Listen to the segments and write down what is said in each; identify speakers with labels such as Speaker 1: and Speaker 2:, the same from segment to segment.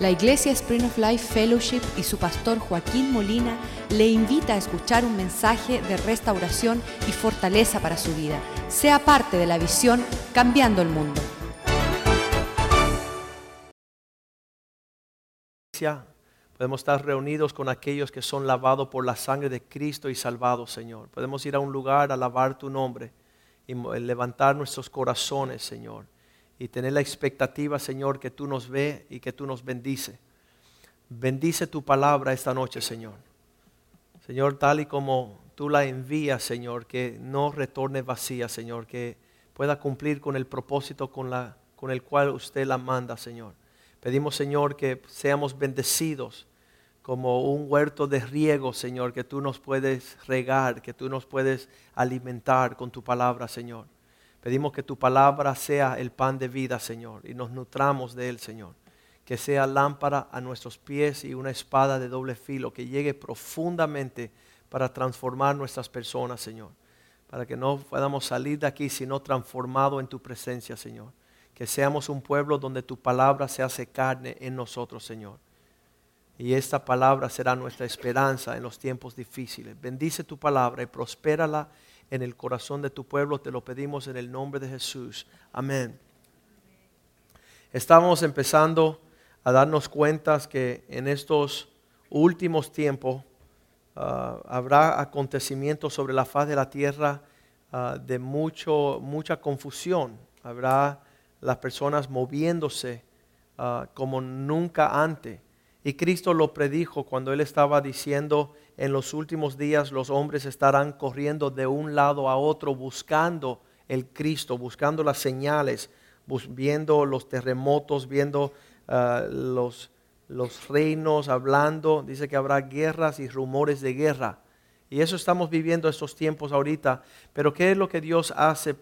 Speaker 1: La Iglesia Spring of Life Fellowship y su pastor Joaquín Molina le invita a escuchar un mensaje de restauración y fortaleza para su vida. Sea parte de la visión Cambiando el Mundo.
Speaker 2: Podemos estar reunidos con aquellos que son lavados por la sangre de Cristo y salvados, Señor. Podemos ir a un lugar a alabar tu nombre y levantar nuestros corazones, Señor y tener la expectativa, Señor, que tú nos ve y que tú nos bendice. Bendice tu palabra esta noche, Señor. Señor, tal y como tú la envías, Señor, que no retorne vacía, Señor, que pueda cumplir con el propósito con, la, con el cual usted la manda, Señor. Pedimos, Señor, que seamos bendecidos como un huerto de riego, Señor, que tú nos puedes regar, que tú nos puedes alimentar con tu palabra, Señor. Pedimos que tu palabra sea el pan de vida, Señor, y nos nutramos de él, Señor. Que sea lámpara a nuestros pies y una espada de doble filo que llegue profundamente para transformar nuestras personas, Señor. Para que no podamos salir de aquí sino transformado en tu presencia, Señor. Que seamos un pueblo donde tu palabra se hace carne en nosotros, Señor. Y esta palabra será nuestra esperanza en los tiempos difíciles. Bendice tu palabra y prospérala en el corazón de tu pueblo. Te lo pedimos en el nombre de Jesús. Amén. Estamos empezando a darnos cuenta que en estos últimos tiempos ah, habrá acontecimientos sobre la faz de la tierra ah, de mucho, mucha confusión. Habrá las personas moviéndose ah, como nunca antes. Y Cristo lo predijo cuando Él estaba diciendo en los últimos días los hombres estarán corriendo de un lado a otro buscando el Cristo, buscando las señales, viendo los terremotos, viendo ah, los, reinos, hablando. Dice que habrá guerras y rumores de guerra. Y eso estamos viviendo estos tiempos ahorita. Pero ¿qué es lo que Dios hace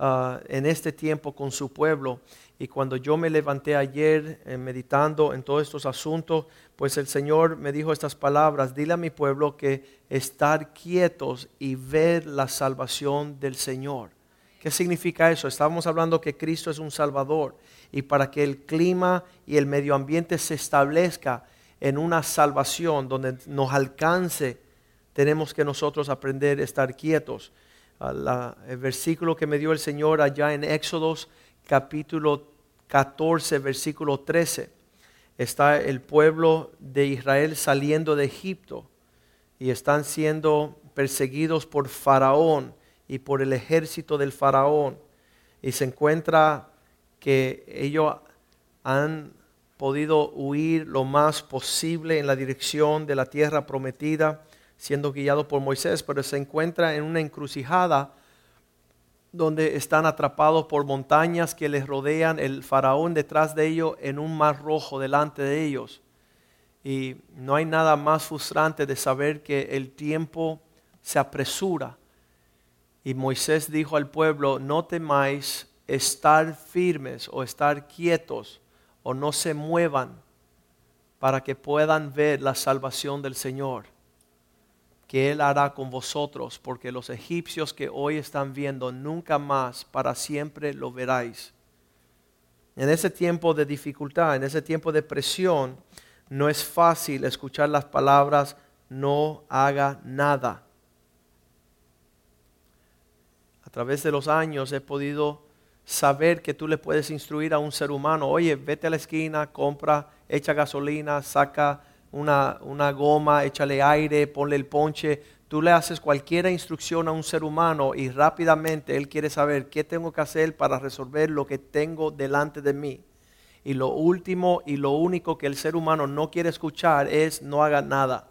Speaker 2: ah, en este tiempo con su pueblo? Y cuando yo me levanté ayer eh, meditando en todos estos asuntos, pues el Señor me dijo estas palabras, dile a mi pueblo que estar quietos y ver la salvación del Señor. ¿Qué significa eso? Estábamos hablando que Cristo es un Salvador y para que el clima y el medio ambiente se establezca en una salvación donde nos alcance, tenemos que nosotros aprender a estar quietos. Ah, el versículo que me dio el Señor allá en Éxodos capítulo 14, versículo 13, está el pueblo de Israel saliendo de Egipto y están siendo perseguidos por Faraón y por el ejército del Faraón. Y se encuentra que ellos han podido huir lo más posible en la dirección de la tierra prometida, siendo guiados por Moisés, pero se encuentra en una encrucijada donde están atrapados por montañas que les rodean, el faraón detrás de ellos en un mar rojo delante de ellos. Y no hay nada más frustrante de saber que el tiempo se apresura. Y Moisés dijo al pueblo, no temáis estar firmes o estar quietos o no se muevan para que puedan ver la salvación del Señor. Él hará con vosotros, porque los egipcios que hoy están viendo nunca más para siempre lo veráis. En ese tiempo de dificultad, en ese tiempo de presión, no es fácil escuchar las palabras, no haga nada. A través de los años he podido saber que tú le puedes instruir a un ser humano, oye, vete a la esquina, compra, echa gasolina, saca una, goma, échale aire, ponle el ponche. Tú le haces cualquier instrucción a un ser humano y rápidamente él quiere saber qué tengo que hacer para resolver lo que tengo delante de mí. Y lo último y lo único que el ser humano no quiere escuchar es no haga nada.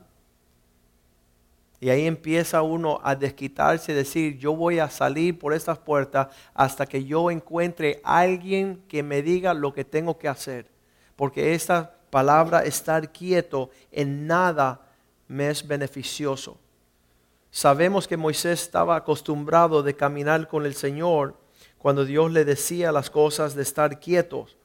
Speaker 2: Y ahí empieza uno a desquitarse, decir, yo voy a salir por estas puertas hasta que yo encuentre a alguien que me diga lo que tengo que hacer. Porque estas palabra estar quieto en nada me es beneficioso. Sabemos que Moisés estaba acostumbrado de caminar con el Señor cuando Dios le decía las cosas de estar quietos,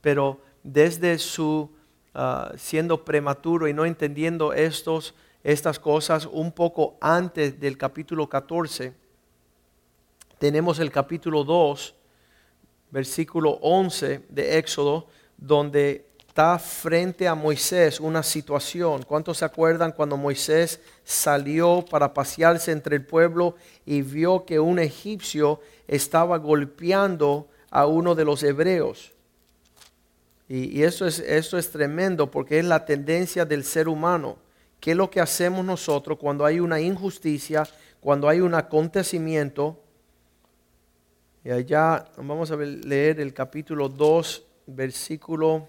Speaker 2: pero desde su ah, siendo prematuro y no entendiendo estos, estas cosas un poco antes del capítulo 14, tenemos el capítulo 2, versículo 11 de Éxodo, donde está frente a Moisés una situación. ¿Cuántos se acuerdan cuando Moisés salió para pasearse entre el pueblo y vio que un egipcio estaba golpeando a uno de los hebreos? Y, eso, es, eso es tremendo porque es la tendencia del ser humano. ¿Qué es lo que hacemos nosotros cuando hay una injusticia, cuando hay un acontecimiento? Y allá vamos a leer el capítulo 2, versículo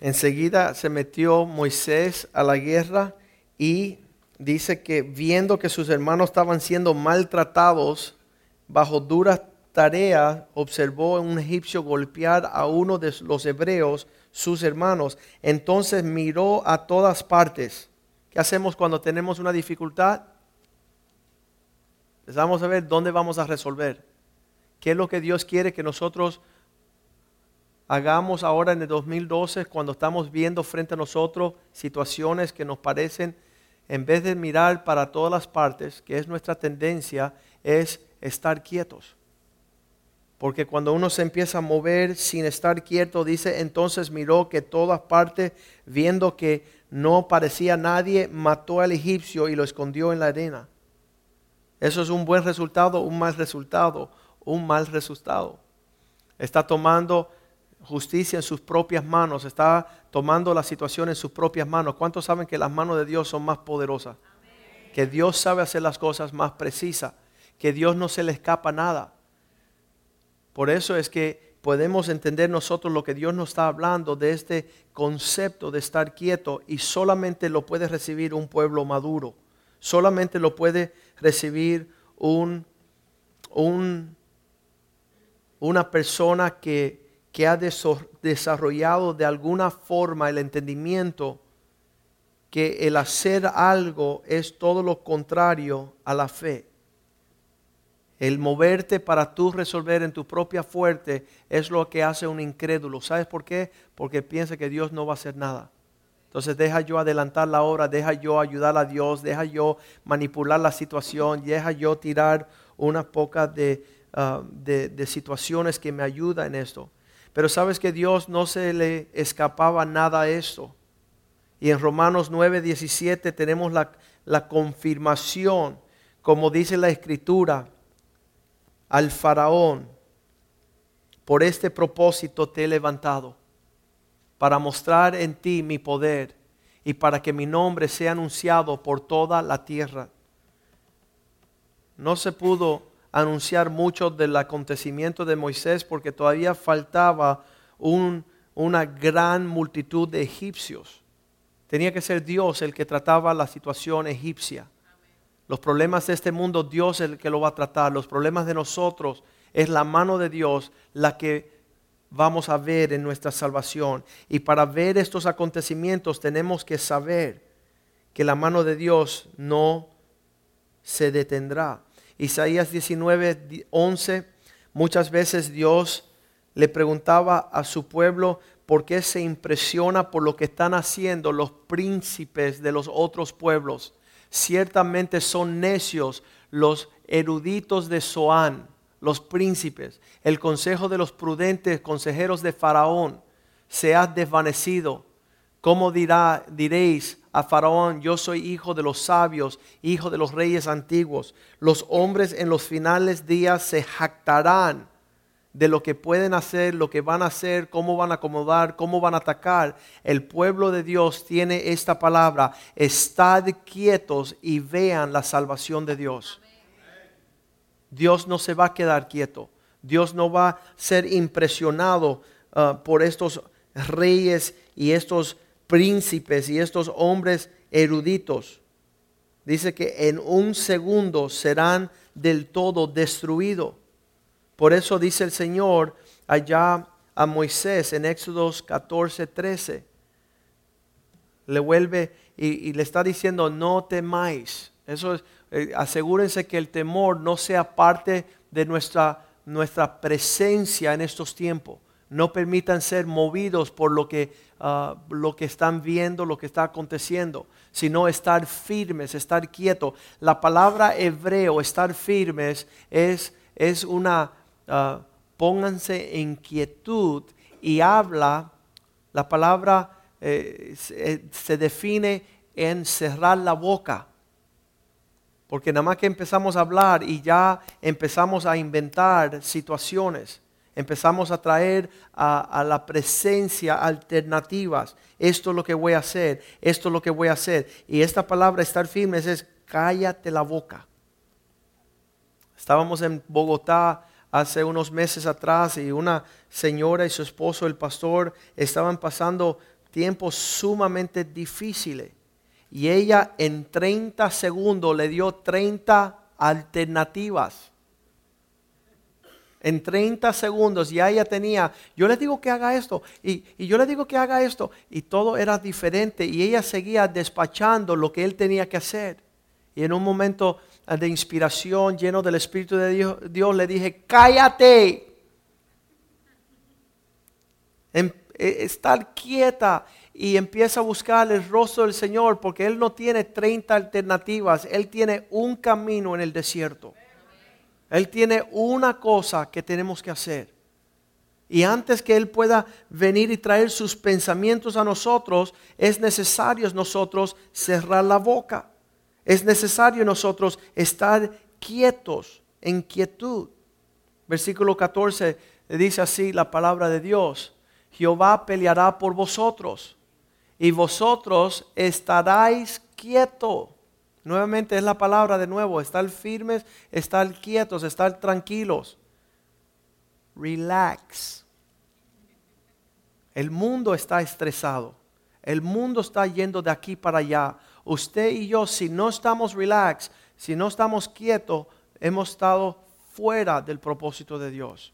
Speaker 2: Enseguida se metió Moisés a la guerra y dice que viendo que sus hermanos estaban siendo maltratados bajo duras tareas, observó a un egipcio golpear a uno de los hebreos, sus hermanos. Entonces miró a todas partes. ¿Qué hacemos cuando tenemos una dificultad? Pues vamos a ver dónde vamos a resolver. ¿Qué es lo que Dios quiere que nosotros hagamos ahora en el 2012 cuando estamos viendo frente a nosotros situaciones que nos parecen, en vez de mirar para todas las partes, que es nuestra tendencia, es estar quietos. Porque cuando uno se empieza a mover sin estar quieto, dice, entonces miró que todas partes, viendo que no parecía nadie, mató al egipcio y lo escondió en la arena. Eso es un buen resultado, un mal resultado, un mal resultado. Está tomando justicia en sus propias manos, está tomando la situación en sus propias manos. ¿Cuántos saben que las manos de Dios son más poderosas? Que Dios sabe hacer las cosas más precisas, que Dios no se le escapa nada. Por eso es que podemos entender nosotros lo que Dios nos está hablando de este concepto de estar quieto y solamente lo puede recibir un pueblo maduro, solamente lo puede recibir un, un, una persona que que ha desarrollado de alguna forma el entendimiento que el hacer algo es todo lo contrario a la fe. El moverte para tú resolver en tu propia fuerte es lo que hace un incrédulo. ¿Sabes por qué? Porque piensa que Dios no va a hacer nada. Entonces deja yo adelantar la obra, deja yo ayudar a Dios, deja yo manipular la situación, deja yo tirar unas pocas ah, de, de situaciones que me ayudan en esto. Pero sabes que Dios no se le escapaba nada a eso. Y en Romanos 9, 17 tenemos la, la confirmación, como dice la escritura, al faraón, por este propósito te he levantado, para mostrar en ti mi poder y para que mi nombre sea anunciado por toda la tierra. No se pudo anunciar mucho del acontecimiento de Moisés porque todavía faltaba una gran multitud de egipcios. Tenía que ser Dios el que trataba la situación egipcia. Los problemas de este mundo, Dios es el que lo va a tratar. Los problemas de nosotros es la mano de Dios la que vamos a ver en nuestra salvación. Y para ver estos acontecimientos tenemos que saber que la mano de Dios no se detendrá. Isaías 19, 11, muchas veces Dios le preguntaba a su pueblo por qué se impresiona por lo que están haciendo los príncipes de los otros pueblos. Ciertamente son necios los eruditos de Zoán, los príncipes, el consejo de los prudentes consejeros de Faraón se ha desvanecido. ¿Cómo dirá, diréis a Faraón, yo soy hijo de los sabios, hijo de los reyes antiguos. Los hombres en los finales días se jactarán de lo que pueden hacer, lo que van a hacer, cómo van a acomodar, cómo van a atacar. El pueblo de Dios tiene esta palabra, estad quietos y vean la salvación de Dios. Dios no se va a quedar quieto, Dios no va a ser impresionado ah, por estos reyes y estos príncipes y estos hombres eruditos. Dice que en un segundo serán del todo destruidos. Por eso dice el Señor allá a Moisés en Éxodos 14, 13. Le vuelve y, le está diciendo, no temáis. Eso es, eh, asegúrense que el temor no sea parte de nuestra, nuestra presencia en estos tiempos no permitan ser movidos por lo que, ah, lo que están viendo, lo que está aconteciendo, sino estar firmes, estar quietos. La palabra hebreo, estar firmes, es, una, ah, pónganse en quietud y habla, la palabra eh, eh, se define en cerrar la boca. Porque nada más que empezamos a hablar y ya empezamos a inventar situaciones empezamos a traer a, la presencia alternativas. Esto es lo que voy a hacer, esto es lo que voy a hacer. Y esta palabra, estar firmes, es cállate la boca. Estábamos en Bogotá hace unos meses atrás y una señora y su esposo, el pastor, estaban pasando tiempos sumamente difíciles. Y ella en 30 segundos le dio 30 alternativas en 30 segundos ya ella tenía, yo le digo que haga esto y, yo le digo que haga esto y todo era diferente y ella seguía despachando lo que él tenía que hacer. Y en un momento de inspiración lleno del Espíritu de Dios, Dios le dije, cállate, em, e, estar quieta y empieza a buscar el rostro del Señor porque Él no tiene 30 alternativas, Él tiene un camino en el desierto. Él tiene una cosa que tenemos que hacer. Y antes que Él pueda venir y traer sus pensamientos a nosotros, es necesario nosotros cerrar la boca. Es necesario nosotros estar quietos, en quietud. Versículo 14 dice así la palabra de Dios. Jehová peleará por vosotros y vosotros estaréis quietos. Nuevamente es la palabra de nuevo, estar firmes, estar quietos, estar tranquilos. Relax. El mundo está estresado. El mundo está yendo de aquí para allá. Usted y yo, si no estamos relax, si no estamos quietos, hemos estado fuera del propósito de Dios.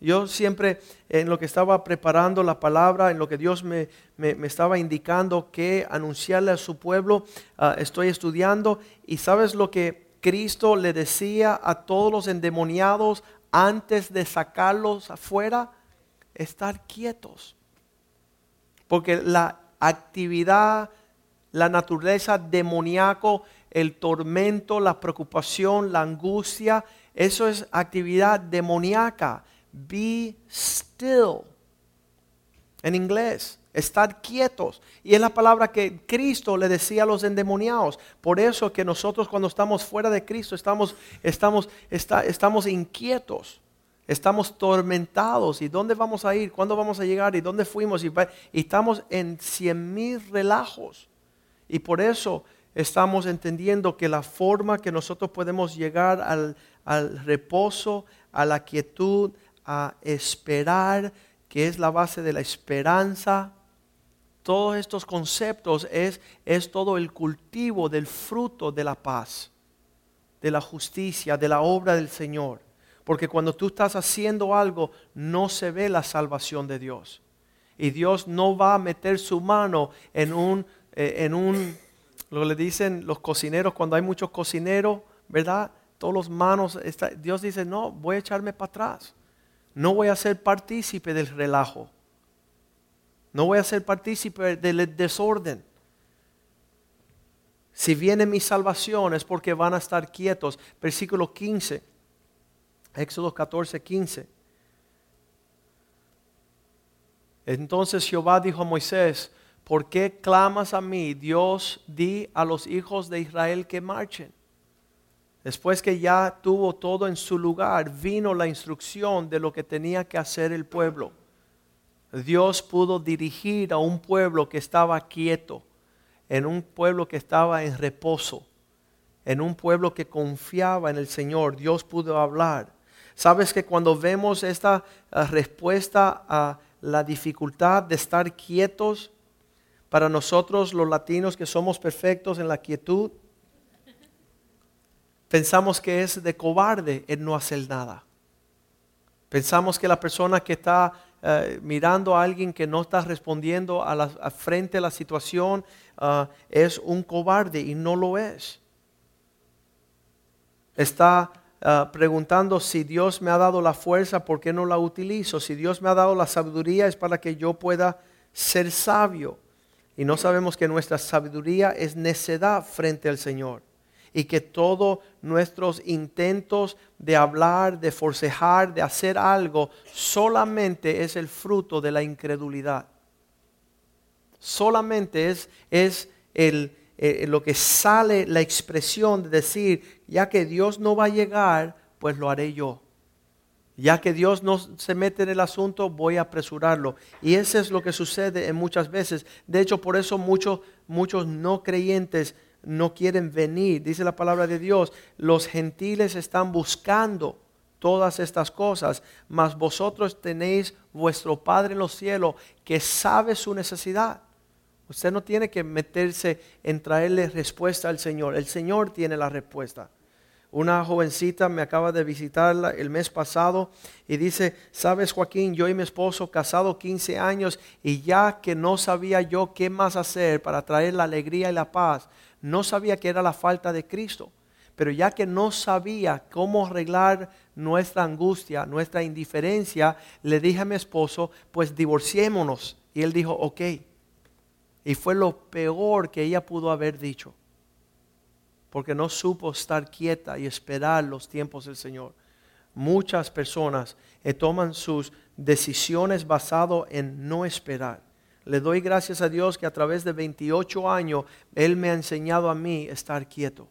Speaker 2: Yo siempre en lo que estaba preparando la palabra, en lo que Dios me, estaba indicando que anunciarle a su pueblo, ah, estoy estudiando y sabes lo que Cristo le decía a todos los endemoniados antes de sacarlos afuera, estar quietos. Porque la actividad, la naturaleza demoníaco, el tormento, la preocupación, la angustia, eso es actividad demoníaca be still. En inglés, Estar quietos. Y es la palabra que Cristo le decía a los endemoniados. Por eso que nosotros cuando estamos fuera de Cristo estamos, estamos, estamos inquietos. Estamos tormentados. ¿Y dónde vamos a ir? ¿Cuándo vamos a llegar? ¿Y dónde fuimos? Y, estamos en cien mil relajos. Y por eso estamos entendiendo que la forma que nosotros podemos llegar al reposo, a la quietud, a esperar, que es la base de la esperanza. Todos estos conceptos es, es todo el cultivo del fruto de la paz, de la justicia, de la obra del Señor. Porque cuando tú estás haciendo algo, no se ve la salvación de Dios. Y Dios no va a meter su mano en un, eh, en un lo le dicen los cocineros, cuando hay muchos cocineros, ¿verdad? Todos los manos, Dios dice, no, voy a echarme para atrás no voy a ser partícipe del relajo. No voy a ser partícipe del desorden. Si viene mi salvación es porque van a estar quietos. Versículo 15. Éxodo 14, 15. Entonces Jehová dijo a Moisés, ¿por qué clamas a mí? Dios di a los hijos de Israel que marchen. Después que ya tuvo todo en su lugar, vino la instrucción de lo que tenía que hacer el pueblo. Dios pudo dirigir a un pueblo que estaba quieto, en un pueblo que estaba en reposo, en un pueblo que confiaba en el Señor. Dios pudo hablar. Sabes que cuando vemos esta eh, respuesta a la dificultad de estar quietos, para nosotros los latinos que somos perfectos en la quietud, pensamos que es de cobarde el no hacer nada. Pensamos que la persona que está eh, mirando a alguien que no está respondiendo a la, frente a la situación eh, es un cobarde y no lo es. Está eh, preguntando si Dios me ha dado la fuerza, ¿por qué no la utilizo? Si Dios me ha dado la sabiduría es para que yo pueda ser sabio. Y no sabemos que nuestra sabiduría es necedad frente al Señor y que todos nuestros intentos de hablar, de forcejar, de hacer algo, solamente es el fruto de la incredulidad. Solamente es, es el, eh, eh, lo que sale la expresión de decir, ya que Dios no va a llegar, pues lo haré yo. Ya que Dios no se mete en el asunto, voy a apresurarlo. Y eso es lo que sucede en muchas veces. De hecho, por eso muchos, muchos no creyentes no quieren venir. Dice la palabra de Dios, los gentiles están buscando todas estas cosas, mas vosotros tenéis vuestro Padre en los cielos que sabe su necesidad. Usted no tiene que meterse en traerle respuesta al Señor. El Señor tiene la respuesta. Una jovencita me acaba de visitar el mes pasado y dice, sabes Joaquín, yo y mi esposo casado 15 años y ya que no sabía yo qué más hacer para traer la alegría y la paz, no sabía que era la falta de Cristo, pero ya que no sabía cómo arreglar nuestra angustia, nuestra indiferencia, le dije a mi esposo, pues divorciémonos. Y él dijo, ok. Y fue lo peor que ella pudo haber dicho, porque no supo estar quieta y esperar los tiempos del Señor. Muchas personas eh, toman sus decisiones basado en no esperar le doy gracias a Dios que a través de 28 años Él me ha enseñado a mí estar quieto.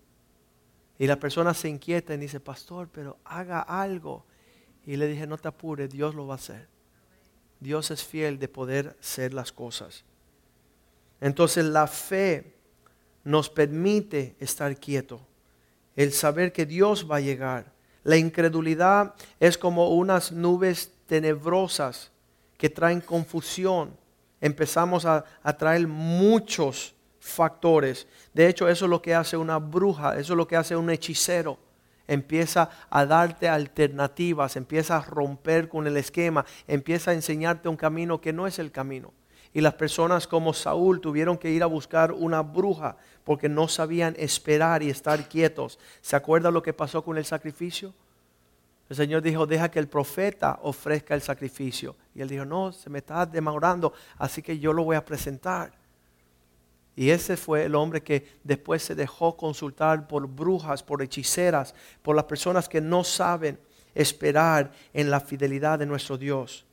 Speaker 2: Y la persona se inquieta y dice, pastor, pero haga algo. Y le dije, no te apures, Dios lo va a hacer. Dios es fiel de poder hacer las cosas. Entonces la fe nos permite estar quieto, el saber que Dios va a llegar. La incredulidad es como unas nubes tenebrosas que traen confusión empezamos a, atraer traer muchos factores. De hecho, eso es lo que hace una bruja, eso es lo que hace un hechicero. Empieza a darte alternativas, empieza a romper con el esquema, empieza a enseñarte un camino que no es el camino. Y las personas como Saúl tuvieron que ir a buscar una bruja porque no sabían esperar y estar quietos. ¿Se acuerda lo que pasó con el sacrificio? El Señor dijo, deja que el profeta ofrezca el sacrificio. Y él dijo, no, se me está demorando, así que yo lo voy a presentar. Y ese fue el hombre que después se dejó consultar por brujas, por hechiceras, por las personas que no saben esperar en la fidelidad de nuestro Dios.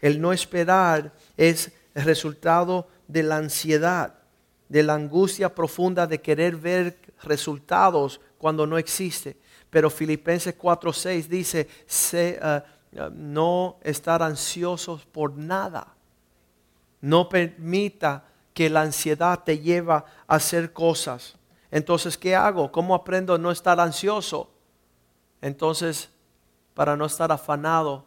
Speaker 2: El no esperar es el resultado de la ansiedad, de la angustia profunda de querer ver resultados cuando no existe pero Filipenses 4:6 dice, eh, eh, no estar ansiosos por nada. No permita que la ansiedad te lleva a hacer cosas. Entonces, ¿qué hago? ¿Cómo aprendo a no estar ansioso? Entonces, para no estar afanado,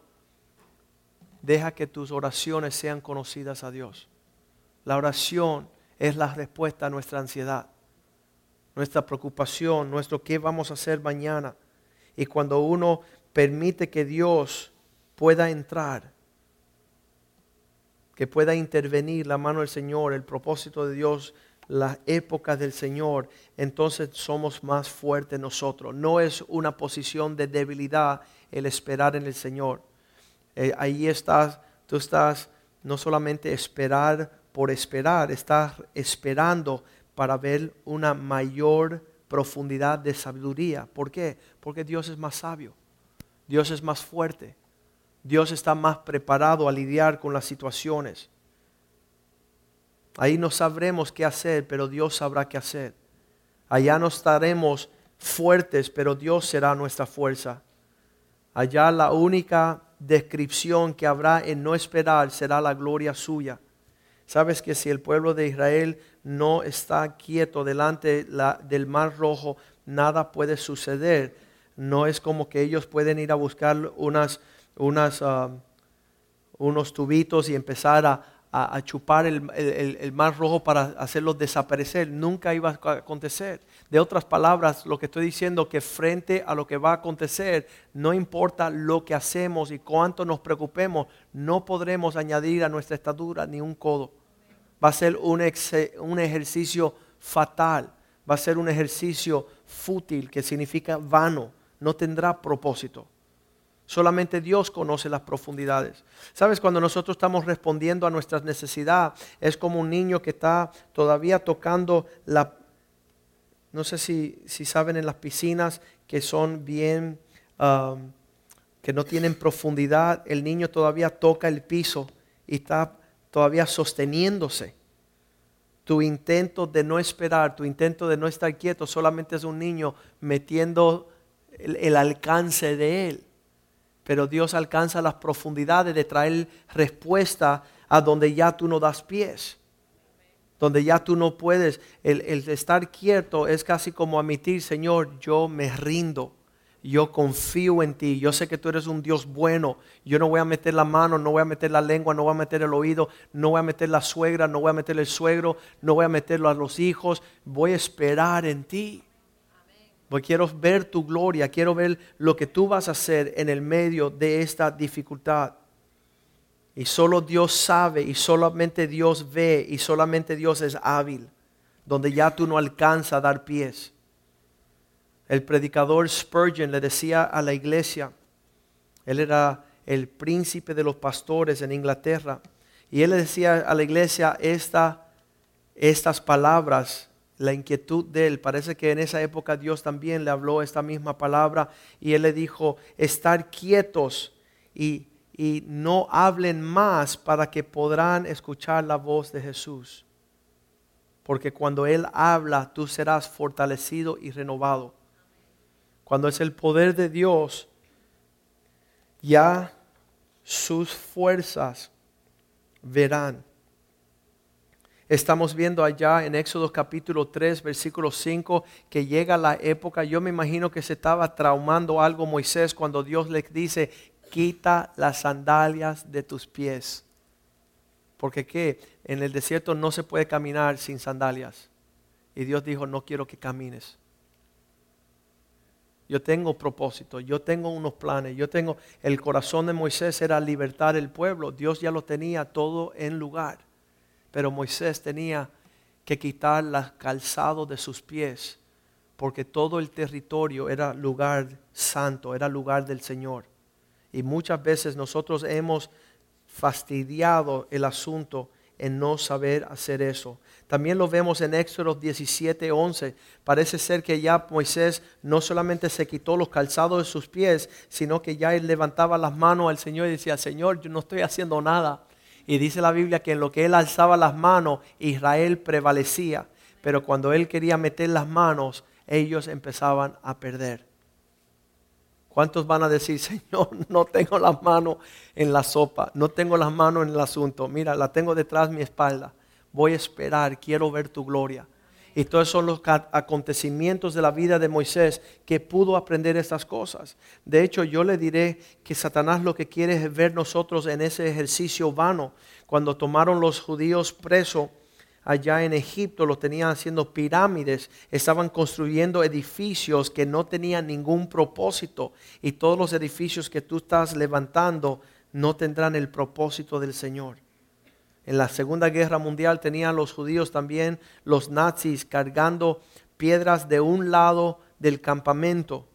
Speaker 2: deja que tus oraciones sean conocidas a Dios. La oración es la respuesta a nuestra ansiedad nuestra preocupación, nuestro qué vamos a hacer mañana. Y cuando uno permite que Dios pueda entrar, que pueda intervenir la mano del Señor, el propósito de Dios, las épocas del Señor, entonces somos más fuertes nosotros. No es una posición de debilidad el esperar en el Señor. Eh, ahí estás, tú estás no solamente esperar por esperar, estás esperando para ver una mayor profundidad de sabiduría. ¿Por qué? Porque Dios es más sabio, Dios es más fuerte, Dios está más preparado a lidiar con las situaciones. Ahí no sabremos qué hacer, pero Dios sabrá qué hacer. Allá no estaremos fuertes, pero Dios será nuestra fuerza. Allá la única descripción que habrá en no esperar será la gloria suya. Sabes que si el pueblo de Israel no está quieto delante del mar rojo, nada puede suceder. No es como que ellos pueden ir a buscar unas, ah, unos tubitos y empezar a, a, chupar el, mar rojo para hacerlo desaparecer. Nunca iba a acontecer. De otras palabras, lo que estoy diciendo que frente a lo que va a acontecer, no importa lo que hacemos y cuánto nos preocupemos, no podremos añadir a nuestra estatura ni un codo. Va a ser un, un ejercicio fatal, va a ser un ejercicio fútil que significa vano, no tendrá propósito. Solamente Dios conoce las profundidades. Sabes, cuando nosotros estamos respondiendo a nuestras necesidades, es como un niño que está todavía tocando la... No sé si, saben en las piscinas que son bien... Um, que no tienen profundidad, el niño todavía toca el piso y está todavía sosteniéndose. Tu intento de no esperar, tu intento de no estar quieto, solamente es un niño metiendo el alcance de él pero Dios alcanza las profundidades de traer respuesta a donde ya tú no das pies, donde ya tú no puedes. El, estar quieto es casi como admitir, Señor, yo me rindo yo confío en ti, yo sé que tú eres un Dios bueno, yo no voy a meter la mano, no voy a meter la lengua, no voy a meter el oído, no voy a meter la suegra, no voy a meter el suegro, no voy a meterlo a los hijos, voy a esperar en ti quiero ver tu gloria, quiero ver lo que tú vas a hacer en el medio de esta dificultad. Y solo Dios sabe y solamente Dios ve y solamente Dios es hábil, donde ya tú no alcanzas a dar pies. El predicador Spurgeon le decía a la iglesia, él era el príncipe de los pastores en Inglaterra, y él le decía a la iglesia estas palabras la inquietud de él. Parece que en esa época Dios también le habló esta misma palabra y él le dijo, estar quietos y, y no hablen más para que podrán escuchar la voz de Jesús. Porque cuando Él habla, tú serás fortalecido y renovado. Cuando es el poder de Dios, ya sus fuerzas verán. Estamos viendo allá en Éxodo capítulo 3, versículo 5, que llega la época, yo me imagino que se estaba traumando algo Moisés cuando Dios le dice, quita las sandalias de tus pies. Porque qué? En el desierto no se puede caminar sin sandalias. Y Dios dijo, no quiero que camines. Yo tengo propósito, yo tengo unos planes, yo tengo... El corazón de Moisés era libertar el pueblo. Dios ya lo tenía todo en lugar. Pero Moisés tenía que quitar los calzados de sus pies, porque todo el territorio era lugar santo, era lugar del Señor. Y muchas veces nosotros hemos fastidiado el asunto en no saber hacer eso. También lo vemos en Éxodo 17, Parece ser que ya Moisés no solamente se quitó los calzados de sus pies, sino que ya él levantaba las manos al Señor y decía, Señor, yo no estoy haciendo nada. Y dice la Biblia que en lo que él alzaba las manos, Israel prevalecía. Pero cuando él quería meter las manos, ellos empezaban a perder. ¿Cuántos van a decir, Señor, no tengo las manos en la sopa, no tengo las manos en el asunto? Mira, la tengo detrás de mi espalda. Voy a esperar, quiero ver tu gloria. Y todos son los acontecimientos de la vida de Moisés que pudo aprender estas cosas. De hecho, yo le diré que Satanás lo que quiere es ver nosotros en ese ejercicio vano. Cuando tomaron los judíos presos allá en Egipto, los tenían haciendo pirámides, estaban construyendo edificios que no tenían ningún propósito. Y todos los edificios que tú estás levantando no tendrán el propósito del Señor. En la Segunda Guerra Mundial tenían los judíos también, los nazis, cargando piedras de un lado del campamento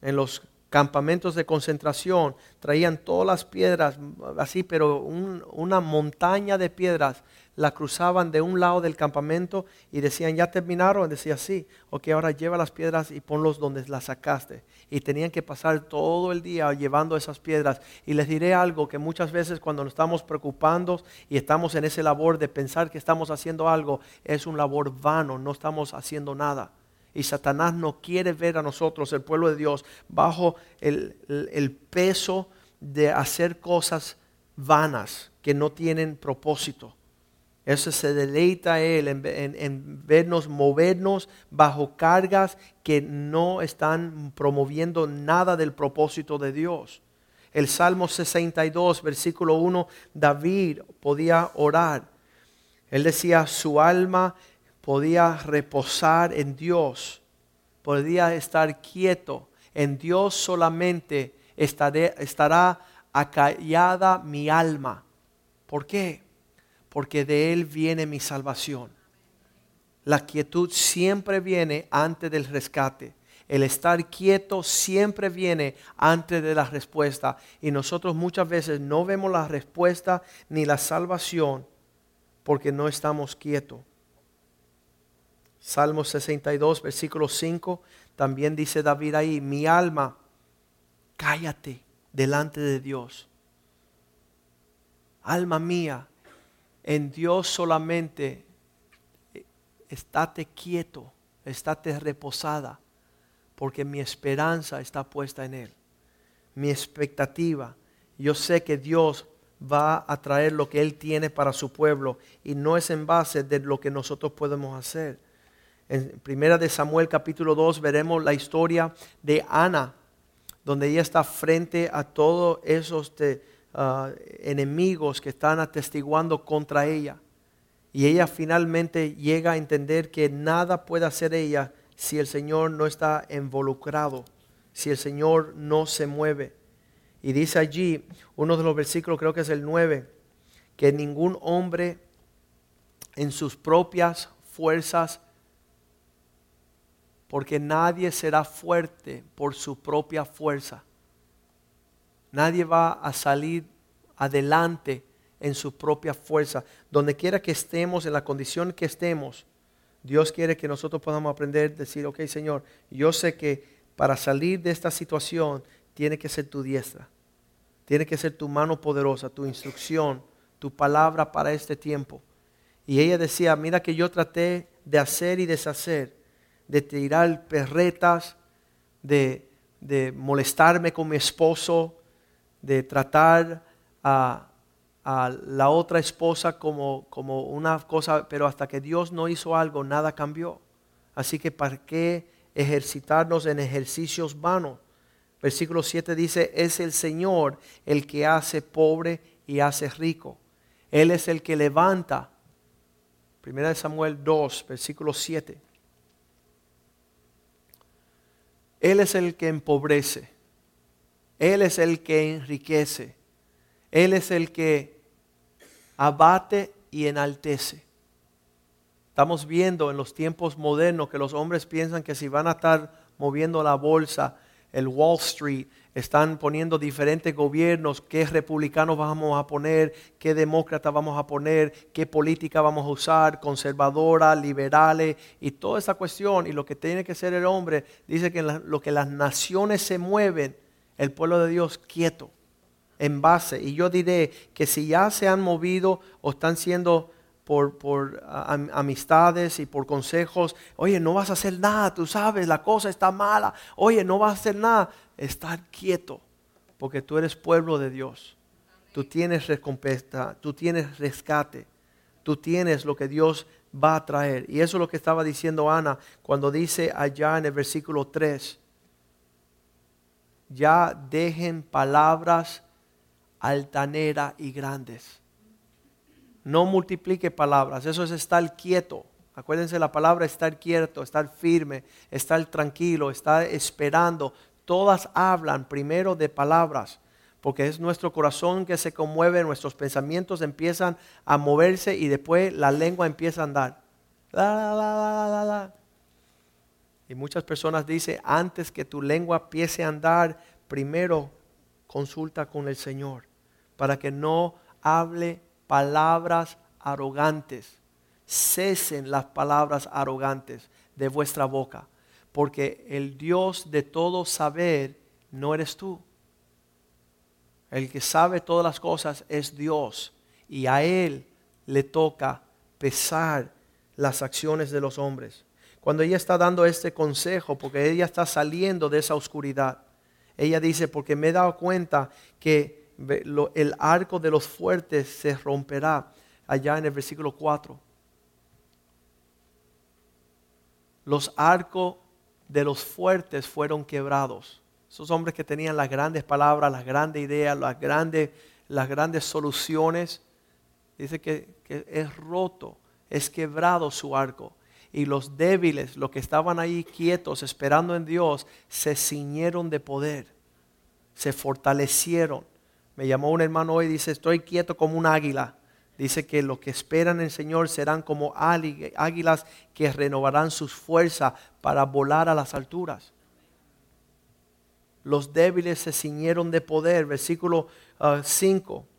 Speaker 2: en los campamentos de concentración, traían todas las piedras, así, pero una montaña de piedras, la cruzaban de un lado del campamento y decían, ya terminaron, decía, sí, ok, ahora lleva las piedras y ponlos donde las sacaste. Y tenían que pasar todo el día llevando esas piedras. Y les diré algo que muchas veces cuando nos estamos preocupando y estamos en esa labor de pensar que estamos haciendo algo, es un labor vano, no estamos haciendo nada y Satanás no quiere ver a nosotros, el pueblo de Dios, bajo el, peso de hacer cosas vanas que no tienen propósito. Eso se deleita Él en, en, vernos, movernos bajo cargas que no están promoviendo nada del propósito de Dios. El Salmo 62, versículo 1, David podía orar. Él decía, su alma podía reposar en Dios, podía estar quieto. En Dios solamente estará acallada mi alma. ¿Por qué? Porque de Él viene mi salvación. La quietud siempre viene antes del rescate. El estar quieto siempre viene antes de la respuesta. Y nosotros muchas veces no vemos la respuesta ni la salvación porque no estamos quietos. Salmo 62, versículo 5, también dice David ahí, mi alma, cállate delante de Dios. Alma mía, en Dios solamente eh, estate quieto, estate reposada, porque mi esperanza está puesta en Él. Mi expectativa, yo sé que Dios va a traer lo que Él tiene para su pueblo y no es en base de lo que nosotros podemos hacer. En primera de Samuel capítulo 2 veremos la historia de Ana, donde ella está frente a todos esos ah, enemigos que están atestiguando contra ella. Y ella finalmente llega a entender que nada puede hacer ella si el Señor no está involucrado, si el Señor no se mueve. Y dice allí, uno de los versículos creo que es el 9, que ningún hombre en sus propias fuerzas porque nadie será fuerte por su propia fuerza. Nadie va a salir adelante en su propia fuerza. Donde quiera que estemos, en la condición que estemos, Dios quiere que nosotros podamos aprender, decir, ok Señor, yo sé que para salir de esta situación tiene que ser tu diestra, tiene que ser tu mano poderosa, tu instrucción, tu palabra para este tiempo. Y ella decía, mira que yo traté de hacer y deshacer de tirar perretas, de, molestarme con mi esposo, de tratar a, la otra esposa como, como, una cosa, pero hasta que Dios no hizo algo, nada cambió. Así que ¿para qué ejercitarnos en ejercicios vanos? Versículo 7 dice, es el Señor el que hace pobre y hace rico. Él es el que levanta. Primera de Samuel 2, versículo 7. Él es el que empobrece. Él es el que enriquece. Él es el que abate y enaltece. Estamos viendo en los tiempos modernos que los hombres piensan que si van a estar moviendo la bolsa, el Wall Street, están poniendo diferentes gobiernos, qué republicanos vamos a poner, qué demócratas vamos a poner, qué política vamos a usar, conservadora, liberales, y toda esa cuestión, y lo que tiene que ser el hombre, dice que lo que las naciones se mueven, el pueblo de Dios quieto, en base. Y yo diré que si ya se han movido o están siendo por, amistades y por consejos. Oye, no vas a hacer nada, tú sabes, la cosa está mala. Oye, no vas a hacer nada. Estar quieto, porque tú eres pueblo de Dios. Tú tienes recompensa, tú tienes rescate, tú tienes lo que Dios va a traer. Y eso es lo que estaba diciendo Ana cuando dice allá en el versículo 3, ya dejen palabras altaneras y grandes no multiplique palabras. Eso es estar quieto. Acuérdense la palabra estar quieto, estar firme, estar tranquilo, estar esperando. Todas hablan primero de palabras, porque es nuestro corazón que se conmueve, nuestros pensamientos empiezan a moverse y después la lengua empieza a andar. Y muchas personas dicen, antes que tu lengua empiece a andar, primero consulta con el Señor, para que no hable palabras arrogantes. Cesen las palabras arrogantes de vuestra boca, porque el Dios de todo saber no eres tú. El que sabe todas las cosas es Dios y a Él le toca pesar las acciones de los hombres. Cuando ella está dando este consejo, porque ella está saliendo de esa oscuridad, ella dice, porque me he dado cuenta que el arco de los fuertes se romperá, allá en el versículo 4. Los arcos de los fuertes fueron quebrados. Esos hombres que tenían las grandes palabras, las grandes ideas, las grandes, las grandes soluciones, dice que, que es roto, es quebrado su arco. Y los débiles, los que estaban ahí quietos, esperando en Dios, se ciñeron de poder, se fortalecieron me llamó un hermano hoy y dice, estoy quieto como un águila. Dice que los que esperan en el Señor serán como águilas que renovarán sus fuerzas para volar a las alturas. Los débiles se ciñeron de poder, versículo 5. Ah,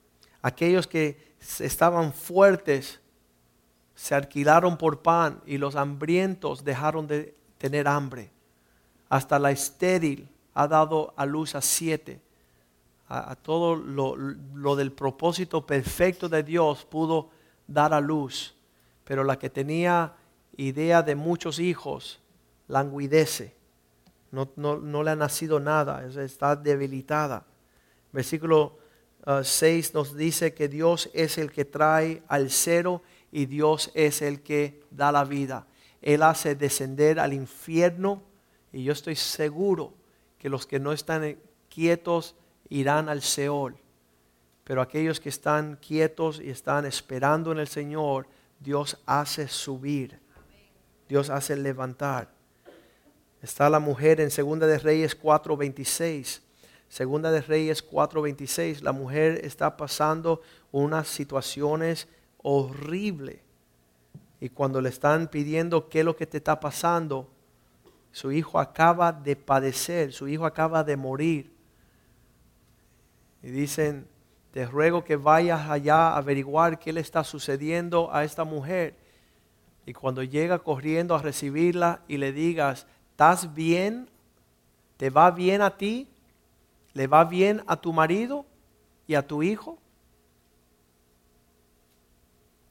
Speaker 2: Aquellos que estaban fuertes se alquilaron por pan y los hambrientos dejaron de tener hambre. Hasta la estéril ha dado a luz a siete a, todo lo, del propósito perfecto de Dios, pudo dar a luz. Pero la que tenía idea de muchos hijos languidece. No, le ha nacido nada, está debilitada. Versículo 6 uh, nos dice que Dios es el que trae al cero y Dios es el que da la vida. Él hace descender al infierno y yo estoy seguro que los que no están quietos irán al Seol. Pero aquellos que están quietos y están esperando en el Señor, Dios hace subir. Dios hace levantar. Está la mujer en Segunda de Reyes 4:26. Segunda de Reyes 4:26, la mujer está pasando unas situaciones horribles. Y cuando le están pidiendo qué es lo que te está pasando, su hijo acaba de padecer, su hijo acaba de morir y dicen, te ruego que vayas allá a averiguar qué le está sucediendo a esta mujer. Y cuando llega corriendo a recibirla y le digas, ¿estás bien? ¿Te va bien a ti? ¿Le va bien a tu marido y a tu hijo?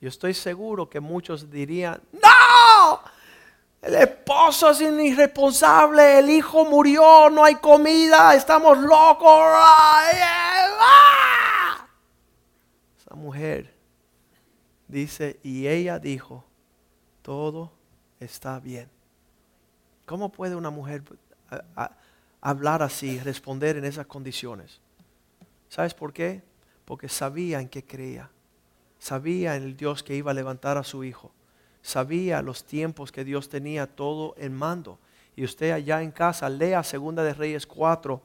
Speaker 2: Yo estoy seguro que muchos dirían, no, el esposo es irresponsable, el hijo murió, no hay comida, estamos locos. ¡Ah! Esa mujer dice, y ella dijo, todo está bien. ¿Cómo puede una mujer hablar así, responder en esas condiciones? ¿Sabes por qué? Porque sabía en qué creía. Sabía en el Dios que iba a levantar a su hijo. Sabía los tiempos que Dios tenía todo en mando. Y usted allá en casa lea Segunda de Reyes 4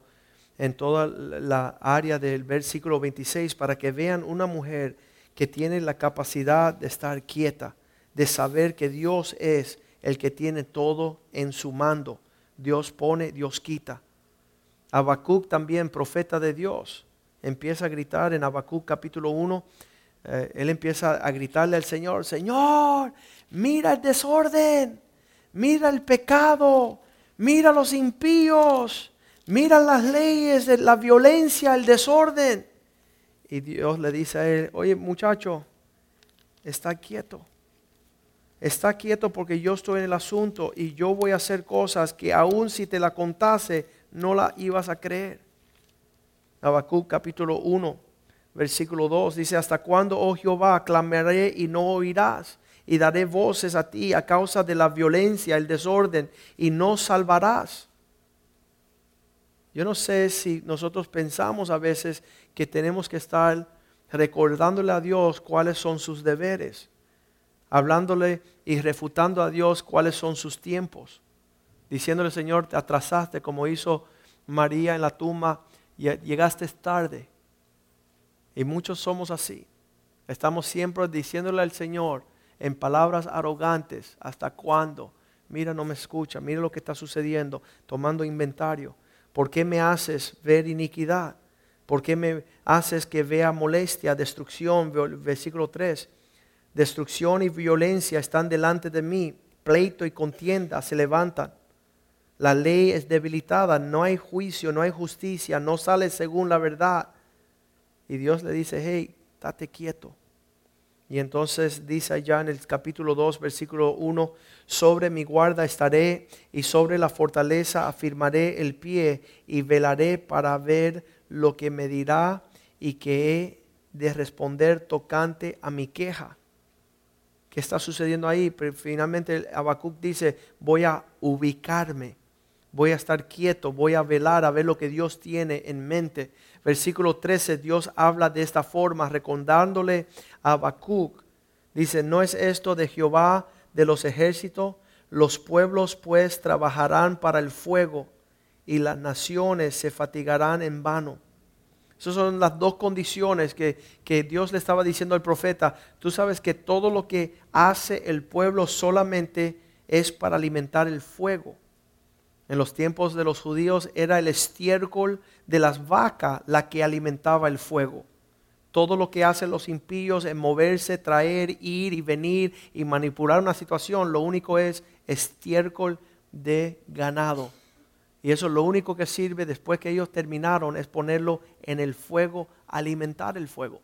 Speaker 2: en toda la área del versículo 26 para que vean una mujer que tiene la capacidad de estar quieta, de saber que Dios es el que tiene todo en su mando. Dios pone, Dios quita. Habacuc también, profeta de Dios, empieza a gritar en Habacuc capítulo 1. Eh, él empieza a gritarle al Señor, Señor, mira el desorden, mira el pecado, mira los impíos, mira las leyes, de la violencia, el desorden. Y Dios le dice a él, oye muchacho, está quieto. Está quieto porque yo estoy en el asunto y yo voy a hacer cosas que aún si te la contase, no la ibas a creer. Habacuc capítulo 1, versículo 2 dice, ¿hasta cuándo, oh Jehová, clamaré y no oirás? Y daré voces a ti a causa de la violencia, el desorden, y no salvarás. Yo no sé si nosotros pensamos a veces que tenemos que estar recordándole a Dios cuáles son sus deberes, hablándole y refutando a Dios cuáles son sus tiempos, diciéndole, Señor, te atrasaste como hizo María en la tumba, y llegaste tarde. Y muchos somos así. Estamos siempre diciéndole al Señor en palabras arrogantes, ¿hasta cuándo? Mira, no me escucha, mira lo que está sucediendo, tomando inventario. ¿Por qué me haces ver iniquidad? ¿Por qué me haces que vea molestia, destrucción? Versículo 3. Destrucción y violencia están delante de mí. Pleito y contienda se levantan. La ley es debilitada, no hay juicio, no hay justicia, no sale según la verdad. Y Dios le dice, hey, date quieto. Y entonces dice allá en el capítulo 2, versículo 1, sobre mi guarda estaré y sobre la fortaleza afirmaré el pie y velaré para ver lo que me dirá y que he de responder tocante a mi queja. ¿Qué está sucediendo ahí? Pero finalmente Habacuc dice, voy a ubicarme, voy a estar quieto, voy a velar a ver lo que Dios tiene en mente versículo 13, Dios habla de esta forma, recordándole a Habacuc. Dice, ¿no es esto de Jehová de los ejércitos? Los pueblos pues trabajarán para el fuego y las naciones se fatigarán en vano. Esas son las dos condiciones que, que, Dios le estaba diciendo al profeta. Tú sabes que todo lo que hace el pueblo solamente es para alimentar el fuego. En los tiempos de los judíos era el estiércol de las vacas la que alimentaba el fuego. Todo lo que hacen los impíos en moverse, traer, ir y venir y manipular una situación, lo único es estiércol de ganado. Y eso lo único que sirve después que ellos terminaron es ponerlo en el fuego, alimentar el fuego.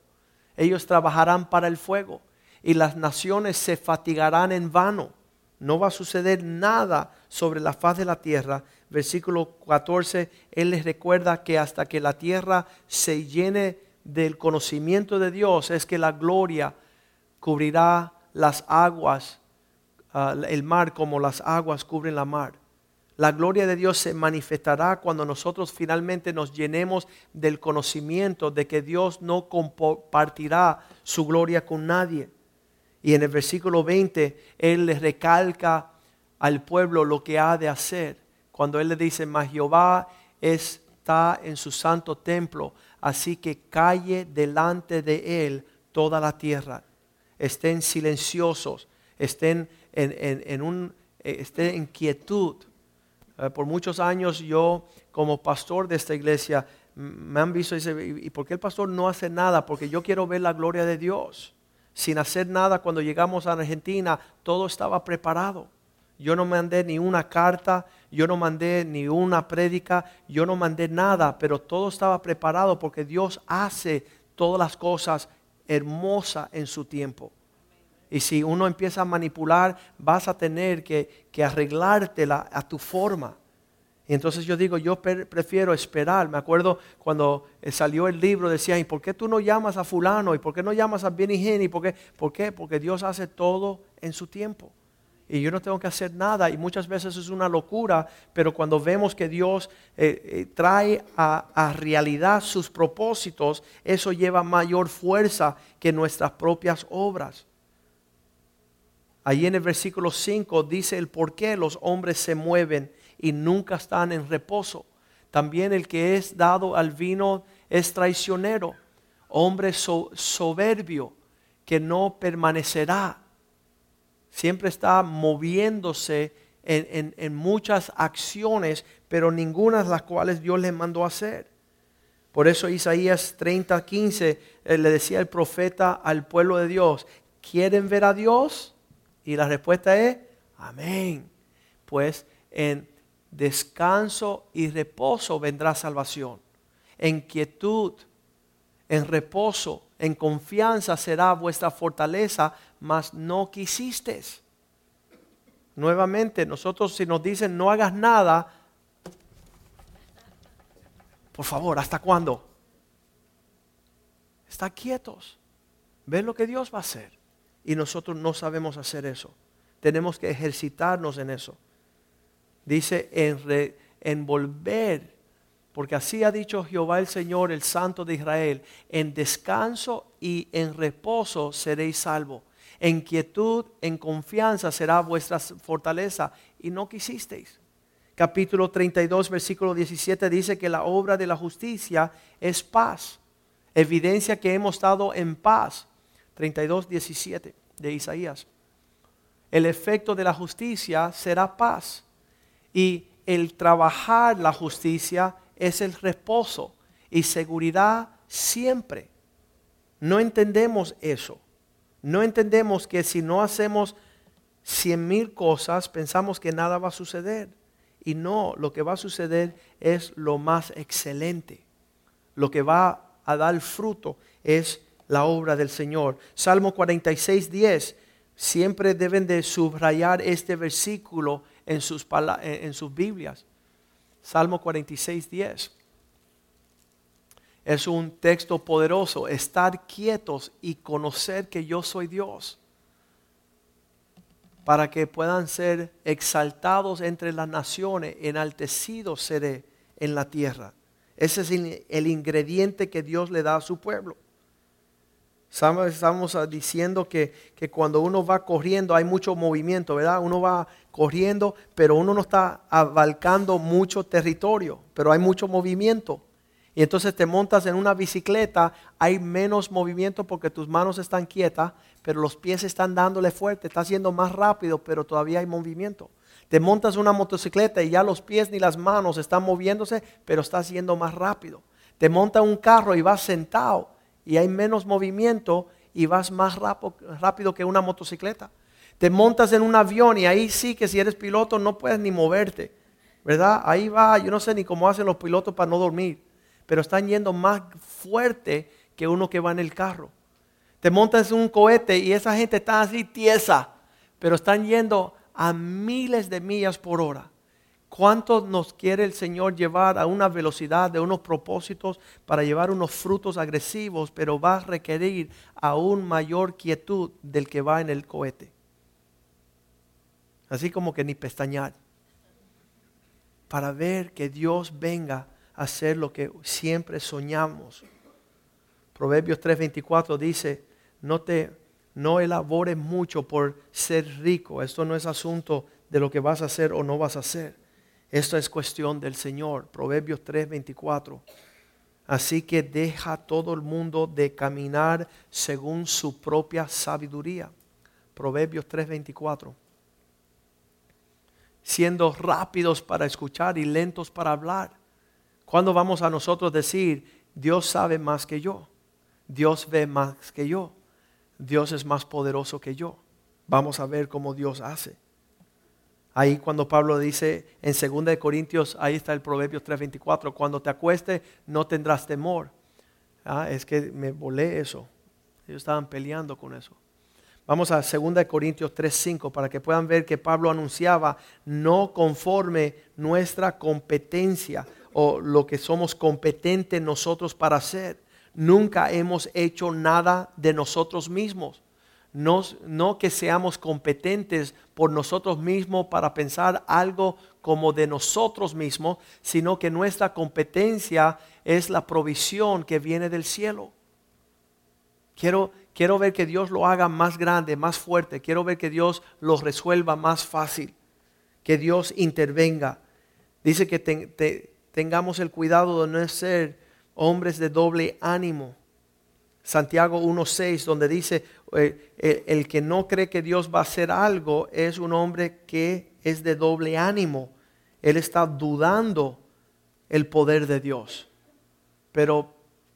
Speaker 2: Ellos trabajarán para el fuego y las naciones se fatigarán en vano no va a suceder nada sobre la faz de la tierra. Versículo 14, Él les recuerda que hasta que la tierra se llene del conocimiento de Dios, es que la gloria cubrirá las aguas, ah, el mar como las aguas cubren la mar. La gloria de Dios se manifestará cuando nosotros finalmente nos llenemos del conocimiento de que Dios no compartirá su gloria con nadie. Y en el versículo 20, Él le recalca al pueblo lo que ha de hacer. Cuando Él le dice, más Jehová está en su santo templo, así que calle delante de Él toda la tierra. Estén silenciosos, estén en, en, un, eh, estén en quietud. Eh, por muchos años yo, como pastor de esta iglesia, me han visto y dice, ¿y por qué el pastor no hace nada? Porque yo quiero ver la gloria de Dios sin hacer nada cuando llegamos a Argentina, todo estaba preparado. Yo no mandé ni una carta, yo no mandé ni una prédica, yo no mandé nada, pero todo estaba preparado porque Dios hace todas las cosas hermosas en su tiempo. Y si uno empieza a manipular, vas a tener que, que arreglártela a tu forma. Y entonces yo digo, yo prefiero esperar. Me acuerdo cuando eh, salió el libro, decía, ¿y por qué tú no llamas a fulano? ¿Y por qué no llamas a bien ¿Y por qué? ¿Por qué? Porque Dios hace todo en su tiempo. Y yo no tengo que hacer nada. Y muchas veces es una locura, pero cuando vemos que Dios eh, eh, trae a, a realidad sus propósitos, eso lleva mayor fuerza que nuestras propias obras. Allí en el versículo 5 dice el por qué los hombres se mueven y nunca están en reposo. También el que es dado al vino es traicionero, hombre soberbio que no permanecerá. Siempre está moviéndose en, muchas acciones, pero ninguna de las cuales Dios le mandó hacer. Por eso Isaías 30, 15 eh, le decía el profeta al pueblo de Dios, ¿quieren ver a Dios? Y la respuesta es, amén. Pues en descanso y reposo vendrá salvación. En quietud, en reposo, en confianza será vuestra fortaleza, mas no quisiste. Nuevamente, nosotros si nos dicen no hagas nada, por favor, ¿hasta cuándo? Está quietos. Ven lo que Dios va a hacer. Y nosotros no sabemos hacer eso. Tenemos que ejercitarnos en eso dice en volver, envolver, porque así ha dicho Jehová el Señor, el Santo de Israel, en descanso y en reposo seréis salvos. En quietud, en confianza será vuestra fortaleza. Y no quisisteis. Capítulo 32, versículo 17 dice que la obra de la justicia es paz. Evidencia que hemos estado en paz. 32, 17 de Isaías. El efecto de la justicia será paz. Y el trabajar la justicia es el reposo y seguridad siempre. No entendemos eso. No entendemos que si no hacemos cien mil cosas, pensamos que nada va a suceder. Y no, lo que va a suceder es lo más excelente. Lo que va a dar fruto es la obra del Señor. Salmo 46, 10. Siempre deben de subrayar este versículo en sus, en sus Biblias. Salmo 46, 10. Es un texto poderoso. Estar quietos y conocer que yo soy Dios. Para que puedan ser exaltados entre las naciones, enaltecidos seré en la tierra. Ese es el ingrediente que Dios le da a su pueblo. Estamos ah, diciendo que, cuando uno va corriendo hay mucho movimiento, ¿verdad? Uno va corriendo, pero uno no está abarcando mucho territorio, pero hay mucho movimiento. Y entonces te montas en una bicicleta, hay menos movimiento porque tus manos están quietas, pero los pies están dándole fuerte, está haciendo más rápido, pero todavía hay movimiento. Te montas una motocicleta y ya los pies ni las manos están moviéndose, pero está haciendo más rápido. Te montas un carro y vas sentado y hay menos movimiento y vas más rápido que una motocicleta. Te montas en un avión y ahí sí que si eres piloto no puedes ni moverte, ¿verdad? Ahí va, yo no sé ni cómo hacen los pilotos para no dormir, pero están yendo más fuerte que uno que va en el carro. Te montas en un cohete y esa gente está así tiesa, pero están yendo a miles de millas por hora. ¿Cuánto nos quiere el Señor llevar a una velocidad de unos propósitos para llevar unos frutos agresivos, pero va a requerir aún mayor quietud del que va en el cohete? Así como que ni pestañear. Para ver que Dios venga a hacer lo que siempre soñamos. Proverbios 3:24 dice, no te no elabores mucho por ser rico. Esto no es asunto de lo que vas a hacer o no vas a hacer esto es cuestión del Señor. Proverbios 3:24. Así que deja todo el mundo de caminar según su propia sabiduría. Proverbios 3:24. Siendo rápidos para escuchar y lentos para hablar. ¿Cuándo vamos a nosotros decir, Dios sabe más que yo? Dios ve más que yo. Dios es más poderoso que yo. Vamos a ver cómo Dios hace. Ahí cuando Pablo dice en 2 Corintios, ahí está el Proverbios 3:24, cuando te acueste no tendrás temor. Ah, es que me volé eso. Ellos estaban peleando con eso. Vamos a 2 Corintios 3:5 para que puedan ver que Pablo anunciaba no conforme nuestra competencia o lo que somos competentes nosotros para hacer. Nunca hemos hecho nada de nosotros mismos no, que seamos competentes por nosotros mismos para pensar algo como de nosotros mismos, sino que nuestra competencia es la provisión que viene del cielo. Quiero, quiero ver que Dios lo haga más grande, más fuerte. Quiero ver que Dios lo resuelva más fácil. Que Dios intervenga. Dice que tengamos el cuidado de no ser hombres de doble ánimo. Santiago 1.6, donde dice, eh, el, que no cree que Dios va a hacer algo es un hombre que es de doble ánimo. Él está dudando el poder de Dios. Pero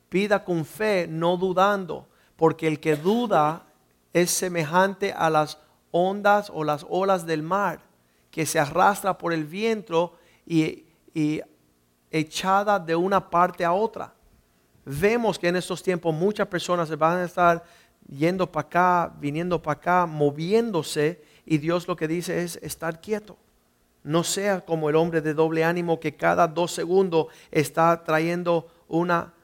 Speaker 2: pida con fe, no dudando, porque el que duda es semejante a las ondas o las olas del mar, que se arrastra por el vientre y, y echada de una parte a otra. Vemos que en estos tiempos muchas personas se van a estar yendo para acá, viniendo para acá, moviéndose, y Dios lo que dice es estar quieto. No sea como el hombre de doble ánimo que cada dos segundos está trayendo una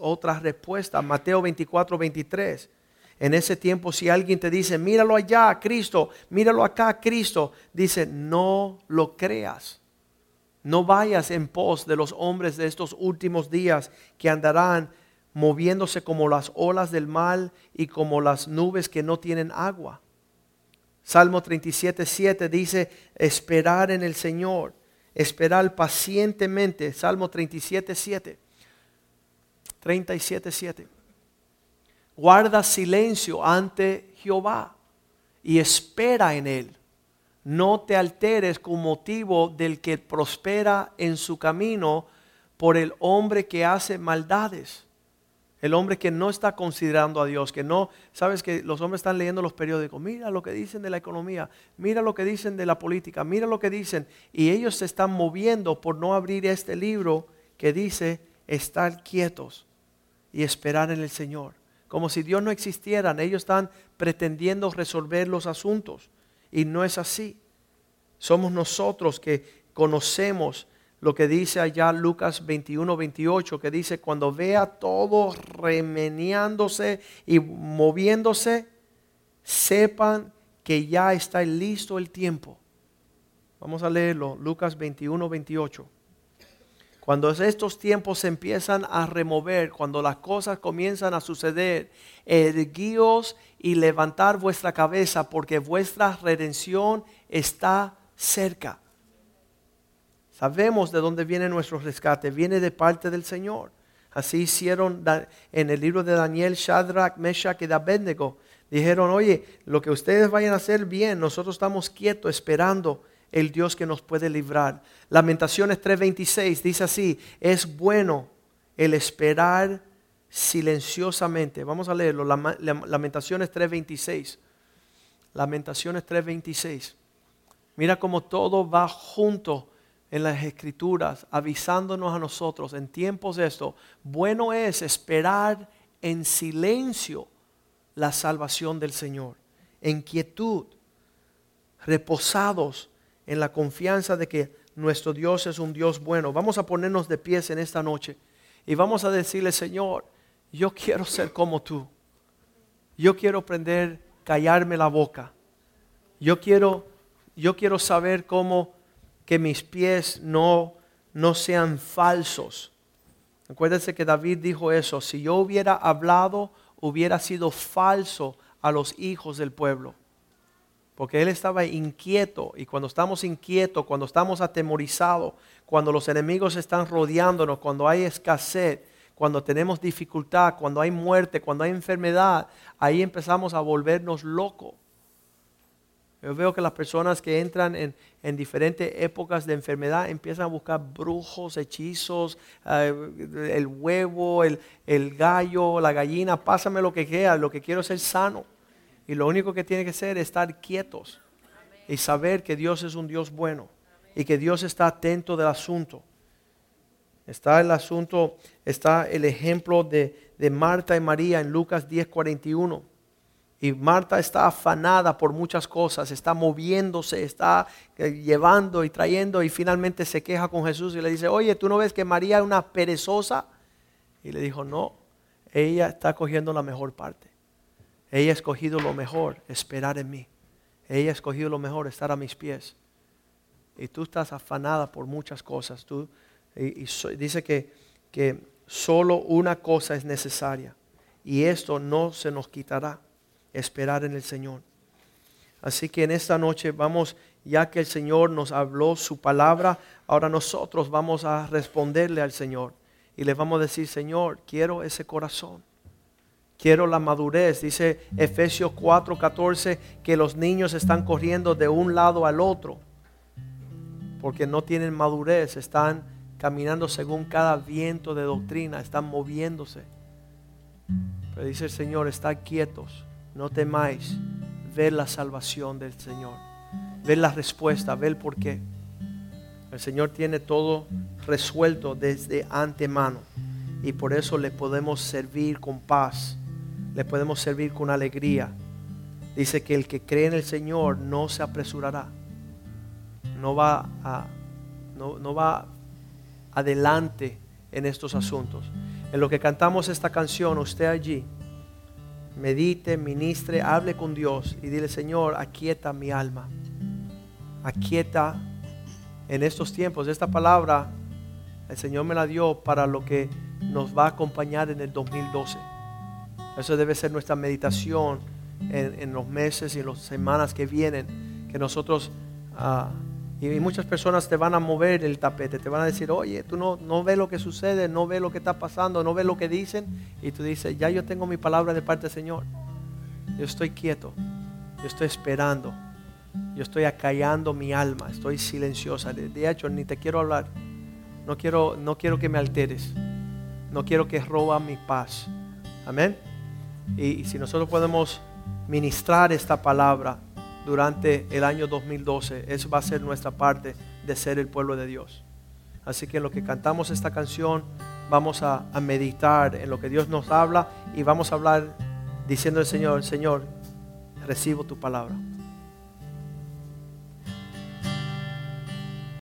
Speaker 2: otra respuesta. Mateo 24, 23. En ese tiempo, si alguien te dice, míralo allá, Cristo, míralo acá, Cristo, dice, no lo creas. No vayas en pos de los hombres de estos últimos días que andarán moviéndose como las olas del mal y como las nubes que no tienen agua. Salmo 37, dice, esperar en el Señor, esperar pacientemente. Salmo 37, y siete Guarda silencio ante Jehová y espera en él. No te alteres con motivo del que prospera en su camino por el hombre que hace maldades el hombre que no está considerando a Dios, que no, sabes que los hombres están leyendo los periódicos, mira lo que dicen de la economía, mira lo que dicen de la política, mira lo que dicen. Y ellos se están moviendo por no abrir este libro que dice estar quietos y esperar en el Señor. Como si Dios no existiera, ellos están pretendiendo resolver los asuntos. Y no es así. Somos nosotros que conocemos lo que dice allá Lucas 21, 28, que dice, cuando vea todo remeneándose y moviéndose, sepan que ya está listo el tiempo. Vamos a leerlo, Lucas 21, 28. Cuando estos tiempos se empiezan a remover, cuando las cosas comienzan a suceder, erguíos y levantar vuestra cabeza porque vuestra redención está cerca. Sabemos de dónde viene nuestro rescate, viene de parte del Señor. Así hicieron en el libro de Daniel, Shadrach, Meshach y Abednego. Dijeron, oye, lo que ustedes vayan a hacer bien, nosotros estamos quietos esperando el Dios que nos puede librar. Lamentaciones 3:26 dice así, es bueno el esperar silenciosamente. Vamos a leerlo, Lamentaciones 3:26. Lamentaciones 3:26. Mira cómo todo va junto en las escrituras avisándonos a nosotros en tiempos de esto, bueno es esperar en silencio la salvación del Señor, en quietud, reposados en la confianza de que nuestro Dios es un Dios bueno. Vamos a ponernos de pies en esta noche y vamos a decirle, Señor, yo quiero ser como tú. Yo quiero aprender callarme la boca. Yo quiero yo quiero saber cómo que mis pies no, no sean falsos. Acuérdense que David dijo eso, si yo hubiera hablado, hubiera sido falso a los hijos del pueblo. Porque él estaba inquieto y cuando estamos inquietos, cuando estamos atemorizados, cuando los enemigos están rodeándonos, cuando hay escasez, cuando tenemos dificultad, cuando hay muerte, cuando hay enfermedad, ahí empezamos a volvernos locos. Yo veo que las personas que entran en, diferentes épocas de enfermedad empiezan a buscar brujos, hechizos, eh, el huevo, el, gallo, la gallina, pásame lo que quiera, lo que quiero es ser sano. Y lo único que tiene que ser es estar quietos y saber que Dios es un Dios bueno y que Dios está atento del asunto. Está el asunto, está el ejemplo de, de Marta y María en Lucas 10:41 y Marta está afanada por muchas cosas, está moviéndose, está eh, llevando y trayendo y finalmente se queja con Jesús y le dice, oye, ¿tú no ves que María es una perezosa? Y le dijo, no, ella está cogiendo la mejor parte. Ella ha escogido lo mejor, esperar en mí. Ella ha escogido lo mejor, estar a mis pies. Y tú estás afanada por muchas cosas. Tú, y, dice que, que solo una cosa es necesaria. Y esto no se nos quitará esperar en el Señor. Así que en esta noche vamos, ya que el Señor nos habló su palabra, ahora nosotros vamos a responderle al Señor y le vamos a decir, Señor, quiero ese corazón. Quiero la madurez. Dice Efesios 4.14 que los niños están corriendo de un lado al otro porque no tienen madurez, están caminando según cada viento de doctrina, están moviéndose. Pero dice el Señor, están quietos no temáis, ver la salvación del Señor, ver la respuesta, ver por qué. El Señor tiene todo resuelto desde antemano y por eso le podemos servir con paz, le podemos servir con alegría. Dice que el que cree en el Señor no se apresurará, no va, no va adelante en estos asuntos. En lo que cantamos esta canción, usted allí, medite, ministre, hable con Dios y dile, Señor, aquieta mi alma. Aquieta en estos tiempos. Esta palabra el Señor me la dio para lo que nos va a acompañar en el 2012. Eso debe ser nuestra meditación en, los meses y en las semanas que vienen, que nosotros... Ah, y, muchas personas te van a mover el tapete, te van a decir, oye, tú no, no ves lo que sucede, no ves lo que está pasando, no ves lo que dicen. Y tú dices, ya yo tengo mi palabra de parte del Señor. Yo estoy quieto, yo estoy esperando, yo estoy acallando mi alma, estoy silenciosa. De, hecho, ni te quiero hablar. No quiero, no quiero que me alteres. No quiero que roba mi paz. Amén. y si nosotros podemos ministrar esta palabra, durante el año 2012. Eso va a ser nuestra parte de ser el pueblo de Dios. Así que en lo que cantamos esta canción, vamos a, a meditar en lo que Dios nos habla y vamos a hablar diciendo al Señor, Señor, recibo tu palabra.